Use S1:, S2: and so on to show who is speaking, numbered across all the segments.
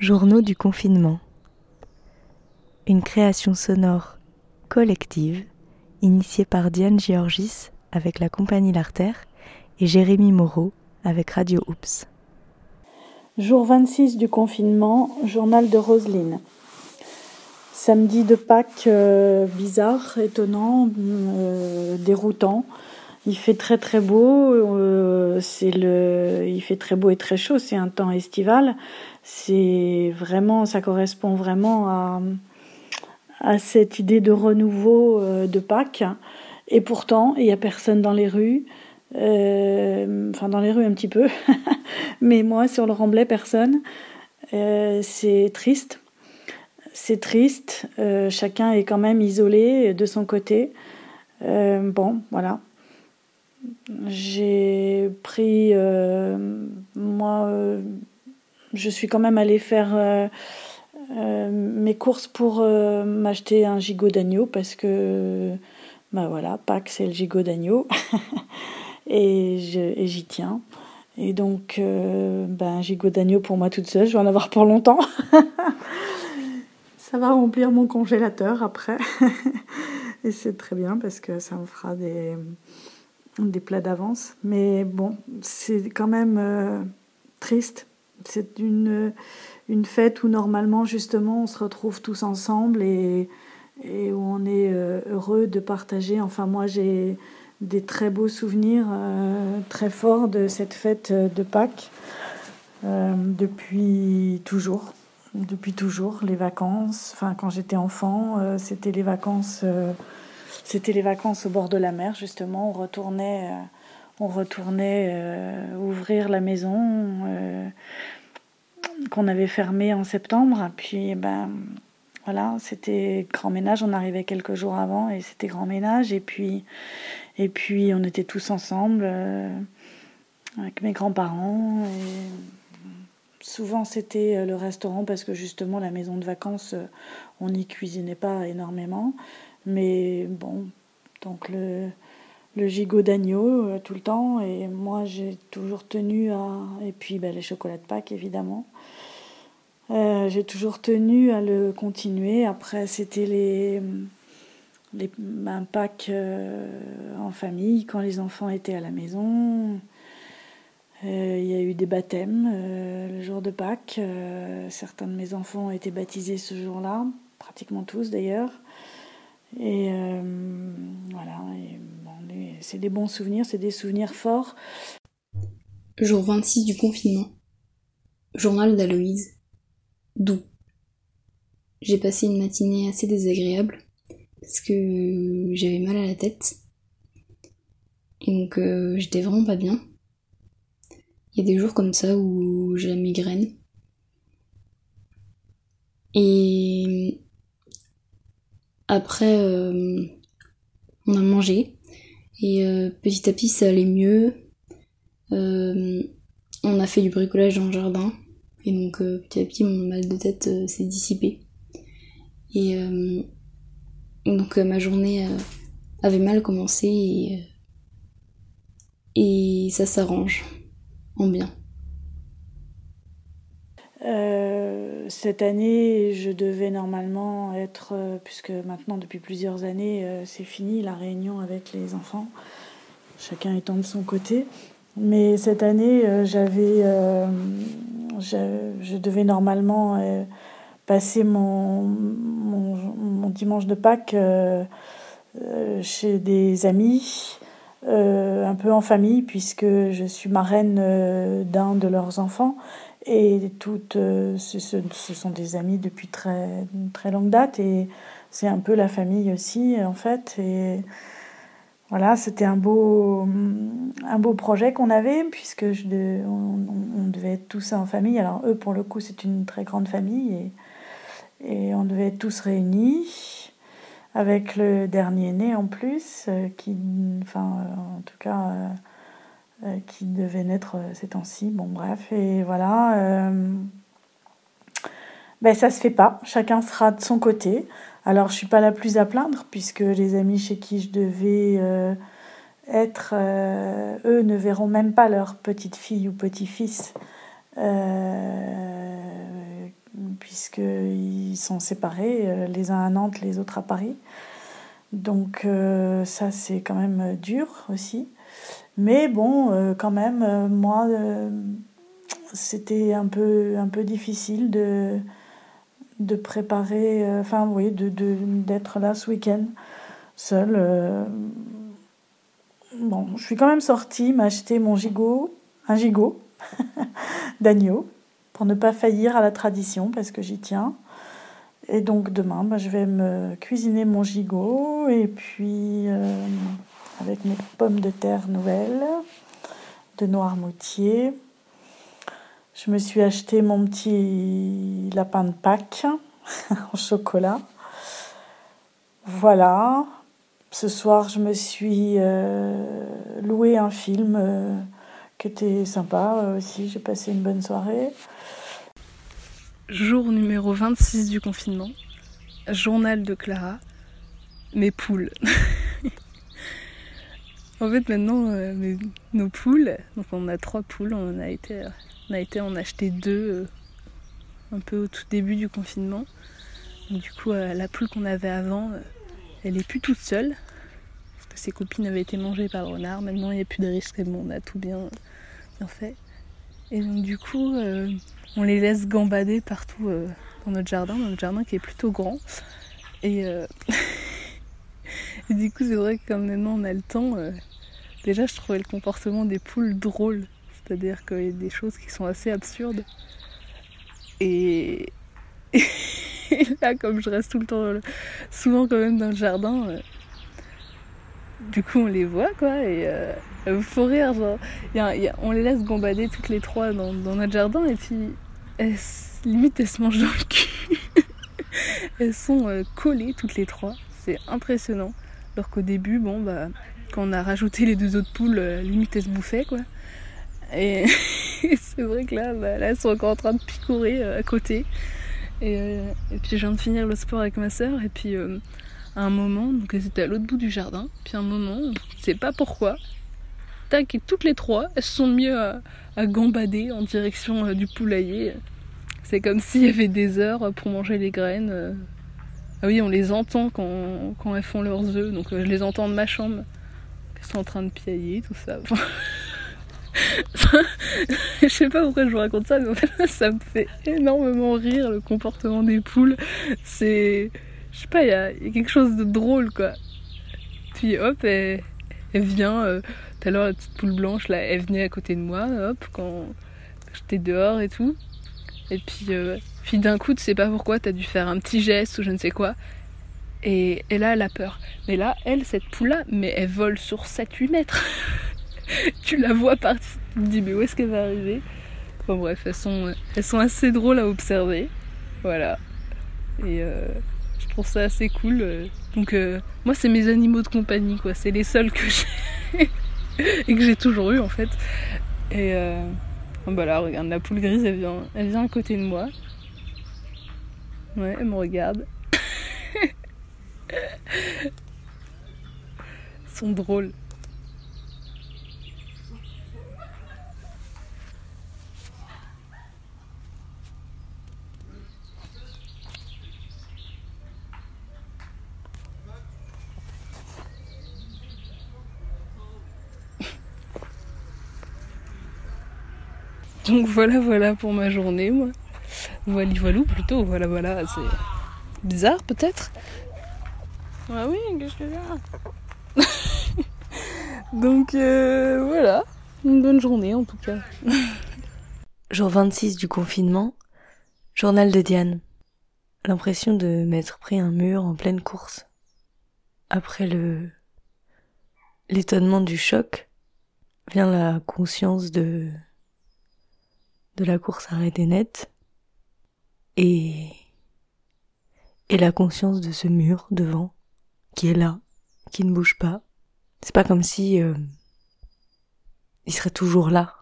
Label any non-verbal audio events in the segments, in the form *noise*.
S1: Journaux du confinement. Une création sonore collective initiée par Diane Georgis avec la compagnie L'Artère et Jérémy Moreau avec Radio Oops.
S2: Jour 26 du confinement, journal de Roseline. Samedi de Pâques euh, bizarre, étonnant, euh, déroutant. Il fait très très beau, euh, c'est le, il fait très beau et très chaud, c'est un temps estival. C'est vraiment, ça correspond vraiment à, à cette idée de renouveau de Pâques. Et pourtant, il n'y a personne dans les rues. Euh, enfin, dans les rues un petit peu. *laughs* Mais moi, sur le Remblai, personne. Euh, c'est triste. C'est triste. Euh, chacun est quand même isolé de son côté. bon, voilà. J'ai pris. moi, je suis quand même allée faire. mes courses pour m'acheter un gigot d'agneau parce que ben voilà, Pâques c'est le gigot d'agneau *laughs* et j'y tiens. Et donc, euh, ben, gigot d'agneau pour moi toute seule, je vais en avoir pour longtemps. *laughs* ça va remplir mon congélateur après. *laughs* et c'est très bien parce que ça me fera des, des plats d'avance. Mais bon, c'est quand même euh, triste. C'est une, une fête où normalement, justement, on se retrouve tous ensemble et et où on est euh, heureux de partager. Enfin, moi, j'ai des très beaux souvenirs euh, très forts de cette fête de Pâques depuis toujours. Depuis toujours, les vacances. Enfin, quand j'étais enfant, c'était les vacances. C'était les vacances au bord de la mer, justement. On retournait, on retournait ouvrir la maison qu'on avait fermée en septembre. Puis, ben, voilà, c'était grand ménage. On arrivait quelques jours avant et c'était grand ménage. Et puis, et puis on était tous ensemble euh, avec mes grands-parents. souvent c'était euh, le restaurant parce que justement la maison de vacances, euh, on n'y cuisinait pas énormément. Mais bon, donc le, gigot d'agneau tout le temps. Et moi j'ai toujours tenu à. Et puis ben, les chocolats de Pâques évidemment. Euh, j'ai toujours tenu à le continuer. Après, c'était les, un Pâques euh, en famille, quand les enfants étaient à la maison. Euh, il y a eu des baptêmes le jour de Pâques. certains de mes enfants ont été baptisés ce jour-là, pratiquement tous d'ailleurs. Et voilà, c'est des bons souvenirs, c'est des souvenirs forts.
S3: Jour 26 du confinement. Journal d'Aloïse doux. J'ai passé une matinée assez désagréable parce que j'avais mal à la tête. Et donc euh, j'étais vraiment pas bien. Il y a des jours comme ça où j'ai la migraine. Et après, euh, on a mangé. Et euh, petit à petit, ça allait mieux. on a fait du bricolage dans le jardin. Et donc euh, petit à petit mon mal de tête euh, s'est dissipé. Et euh, donc ma journée avait mal commencé et ça s'arrange en bien.
S2: Cette année, je devais normalement être, puisque maintenant depuis plusieurs années, c'est fini la réunion avec les enfants, chacun étant de son côté. Mais cette année, j'avais je, devais normalement euh, passer mon, dimanche de Pâques euh, euh, chez des amis, un peu en famille, puisque je suis marraine d'un de leurs enfants. Et toutes, ce, ce, sont des amis depuis très, très longue date, et c'est un peu la famille aussi, en fait. Et, voilà, c'était un beau, un beau projet qu'on avait, puisque je, on, devait être tous en famille. Alors, eux, pour le coup, c'est une très grande famille, et, et, on devait être tous réunis, avec le dernier né en plus, euh, qui, enfin, euh, en tout cas, euh, qui devait naître ces temps-ci. Bon, bref, et voilà. ben, ça se fait pas, chacun sera de son côté. Alors, je suis pas la plus à plaindre, puisque les amis chez qui je devais euh, être, euh, eux ne verront même pas leur petite fille ou petit-fils. Euh, sont séparés, les uns à Nantes, les autres à Paris. Donc ça, c'est quand même dur aussi. Mais bon, quand même, moi, c'était un peu, un peu difficile de, de préparer, enfin oui, d'être de, d'être là ce week-end seule. Bon, je suis quand même sortie m'acheter mon gigot, un gigot *laughs* d'agneau, pour ne pas faillir à la tradition, parce que j'y tiens. Et donc demain, bah, je vais me cuisiner mon gigot, et puis euh, avec mes pommes de terre nouvelles, de Noirmoutier. Je me suis acheté mon petit lapin de Pâques *laughs* en chocolat. Voilà, ce soir, je me suis euh, loué un film euh, qui était sympa euh, aussi. J'ai passé une bonne soirée.
S4: Jour numéro 26 du confinement. Journal de Clara. Mes poules. *laughs* en fait, maintenant, nos poules, donc on a trois poules, on a été, on a été en acheter deux un peu au tout début du confinement. du coup, la poule qu'on avait avant, elle est plus toute seule. Parce que ses copines avaient été mangées par le renard. Maintenant, il n'y a plus de risque. Bon, on a tout bien, bien fait. Et donc, du coup, euh, on les laisse gambader partout euh, dans notre jardin, dans notre jardin qui est plutôt grand. Et, euh, *laughs* et du coup, c'est vrai que quand maintenant on a le temps, déjà, je trouvais le comportement des poules drôle. C'est-à-dire qu'il y a des choses qui sont assez absurdes. Et. *laughs* Là, comme je reste tout le temps, souvent quand même dans le jardin, euh, du coup on les voit quoi, et euh, faut rire, genre, on les laisse gambader toutes les trois dans, notre jardin, et puis limite elles se mangent dans le cul. *laughs* elles sont euh, collées toutes les trois, c'est impressionnant. Alors qu'au début, bon bah, quand on a rajouté les deux autres poules, limite elles se bouffaient quoi. Et, *laughs* c'est vrai que là, bah, là, elles sont encore en train de picorer à côté. Euh, et, puis je viens de finir le sport avec ma soeur et puis euh, à un moment, donc elles étaient à l'autre bout du jardin, puis à un moment, je sais pas pourquoi, tac, et toutes les trois, elles sont mises à, gambader en direction euh, du poulailler. C'est comme s'il y avait des heures pour manger les graines. Ah oui, on les entend quand, quand elles font leurs œufs, donc je les entends de ma chambre. Elles sont en train de piailler, tout ça. *laughs* je sais pas pourquoi je vous raconte ça, mais en fait, ça me fait énormément rire le comportement des poules. C'est. Je sais pas, il y, a quelque chose de drôle quoi. Puis hop, elle, vient. Euh, tout à l'heure, la petite poule blanche là, elle venait à côté de moi, hop, quand j'étais dehors et tout. Et puis, euh, puis d'un coup, tu sais pas pourquoi, t'as dû faire un petit geste ou je ne sais quoi. Et, là, elle a peur. Mais là, elle, cette poule-là, mais elle vole sur 7-8 mètres. *laughs* tu la vois partir, tu te dis mais où est-ce qu'elle va arriver? Bon bref, elles sont, elles sont assez drôles à observer. Voilà. Et euh, je trouve ça assez cool. Donc euh, moi c'est mes animaux de compagnie quoi, c'est les seuls que j'ai *laughs* et que j'ai toujours eu en fait. Et euh, bah là regarde la poule grise elle vient, elle vient à côté de moi. Ouais, elle me regarde. Ils sont drôles. Donc voilà, voilà pour ma journée, moi. Voilà, voilà, plutôt, voilà, voilà, c'est bizarre peut-être. Ah oui, qu'est-ce que c'est *laughs* Donc euh, voilà, une bonne journée en tout cas. *laughs*
S1: Jour 26 du confinement, journal de Diane. L'impression de m'être pris un mur en pleine course. Après le l'étonnement du choc vient la conscience de de la course arrêtée nette et, et la conscience de ce mur devant qui est là, qui ne bouge pas. C'est pas comme si euh, il serait toujours là.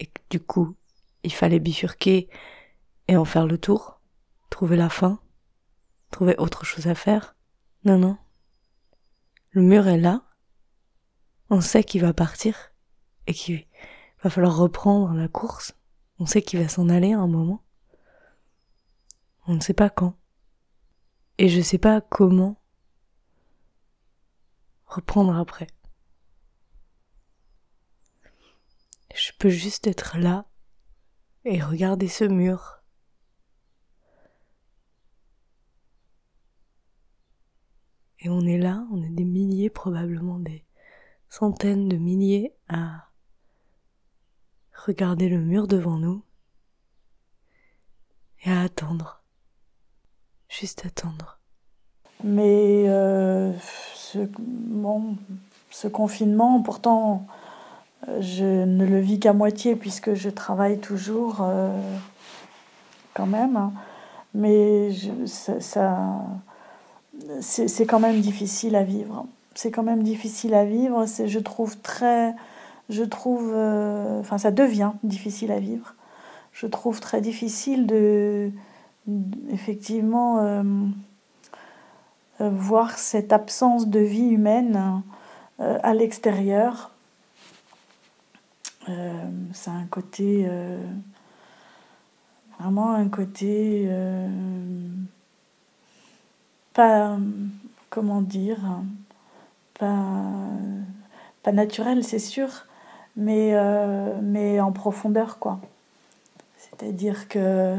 S1: Et du coup, il fallait bifurquer et en faire le tour, trouver la fin, trouver autre chose à faire. Non, non. Le mur est là. On sait qu'il va partir et qu'il va falloir reprendre la course. On sait qu'il va s'en aller à un moment. On ne sait pas quand. Et je ne sais pas comment reprendre après. Je peux juste être là et regarder ce mur. Et on est là, on est des milliers, probablement des centaines de milliers à regarder le mur devant nous et à attendre. Juste attendre.
S2: Mais euh, ce, confinement, pourtant, je ne le vis qu'à moitié puisque je travaille toujours euh, quand même. Hein. Mais ça, c'est quand même difficile à vivre. C'est quand même difficile à vivre. Je trouve très, je trouve, euh, enfin, ça devient difficile à vivre. Je trouve très difficile de, effectivement, euh, voir cette absence de vie humaine à l'extérieur euh, c'est un côté, euh, vraiment un côté, euh, pas, comment dire, pas, naturel, c'est sûr, mais, mais en profondeur, quoi. C'est-à-dire que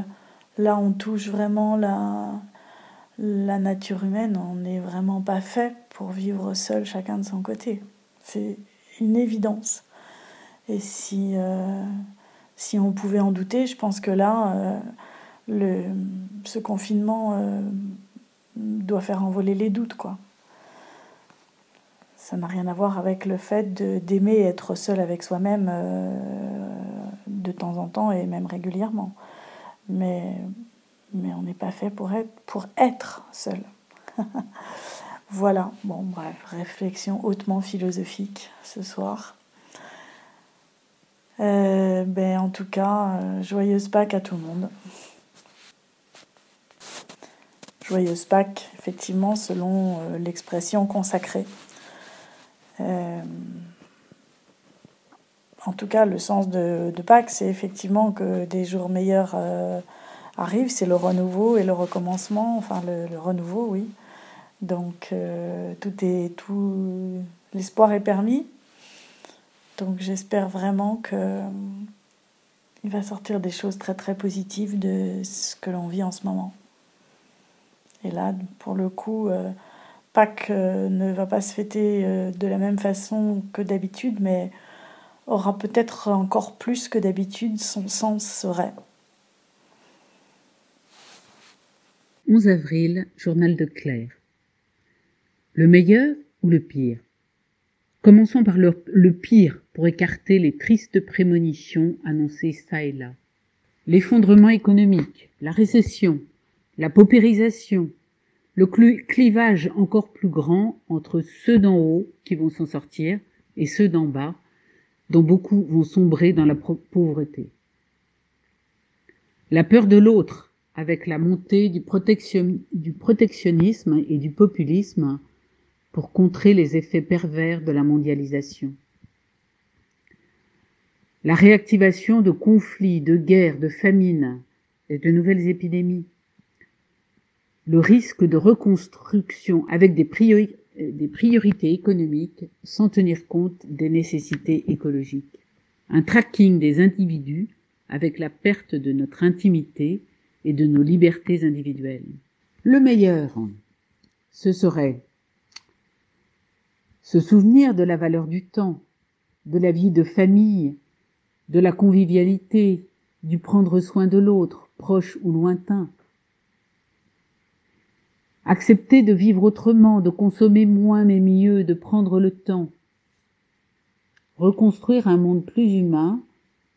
S2: là, on touche vraiment la, nature humaine. On n'est vraiment pas fait pour vivre seul, chacun de son côté. C'est une évidence. Et si, euh, on pouvait en douter, je pense que là, euh, ce confinement euh, doit faire envoler les doutes, quoi. Ça n'a rien à voir avec le fait d'aimer être seul avec soi-même de temps en temps et même régulièrement. Mais, mais on n'est pas fait pour être, pour être seul. *laughs* voilà, bon bref, réflexion hautement philosophique ce soir. Euh, ben, en tout cas, euh, joyeuse Pâques à tout le monde. Joyeuse Pâques, effectivement, selon euh, l'expression consacrée. En tout cas, le sens de, Pâques, c'est effectivement que des jours meilleurs arrivent, c'est le renouveau et le recommencement, enfin le, renouveau, oui. Donc tout est l'espoir est permis. Donc j'espère vraiment que euh, il va sortir des choses très très positives de ce que l'on vit en ce moment. Et là, pour le coup, euh, Pâques euh, ne va pas se fêter de la même façon que d'habitude, mais aura peut-être encore plus que d'habitude son sens serait.
S5: 11 avril, journal de Claire. Le meilleur ou le pire? Commençons par le, pire pour écarter les tristes prémonitions annoncées çà et là. L'effondrement économique, la récession, la paupérisation, le clivage encore plus grand entre ceux d'en haut qui vont s'en sortir et ceux d'en bas, dont beaucoup vont sombrer dans la pauvreté. La peur de l'autre, avec la montée du, protectionnisme et du populisme, pour contrer les effets pervers de la mondialisation. La réactivation de conflits, de guerres, de famines et de nouvelles épidémies. Le risque de reconstruction avec des, des priorités économiques sans tenir compte des nécessités écologiques. Un tracking des individus avec la perte de notre intimité et de nos libertés individuelles. Le meilleur, ce serait se souvenir de la valeur du temps, de la vie de famille, de la convivialité, du prendre soin de l'autre, proche ou lointain. Accepter de vivre autrement, de consommer moins mais mieux, de prendre le temps. Reconstruire un monde plus humain,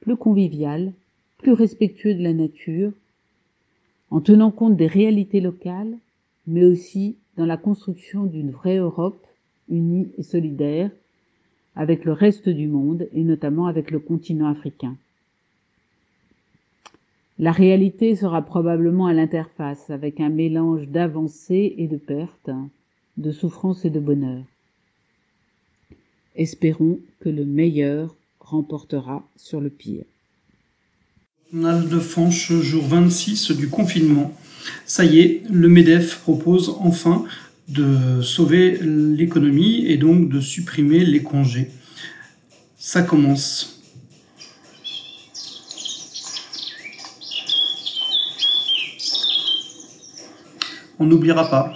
S5: plus convivial, plus respectueux de la nature, en tenant compte des réalités locales, mais aussi dans la construction d'une vraie Europe unie et solidaire avec le reste du monde et notamment avec le continent africain. La réalité sera probablement à l'interface avec un mélange d'avancées et de pertes, de souffrance et de bonheur. Espérons que le meilleur remportera sur le pire.
S6: Journal de France, jour 26 du confinement. Ça y est, le MEDEF propose enfin de sauver l'économie et donc de supprimer les congés. Ça commence. On n'oubliera pas.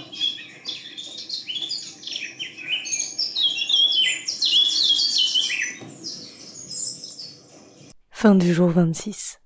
S1: Fin du jour 26.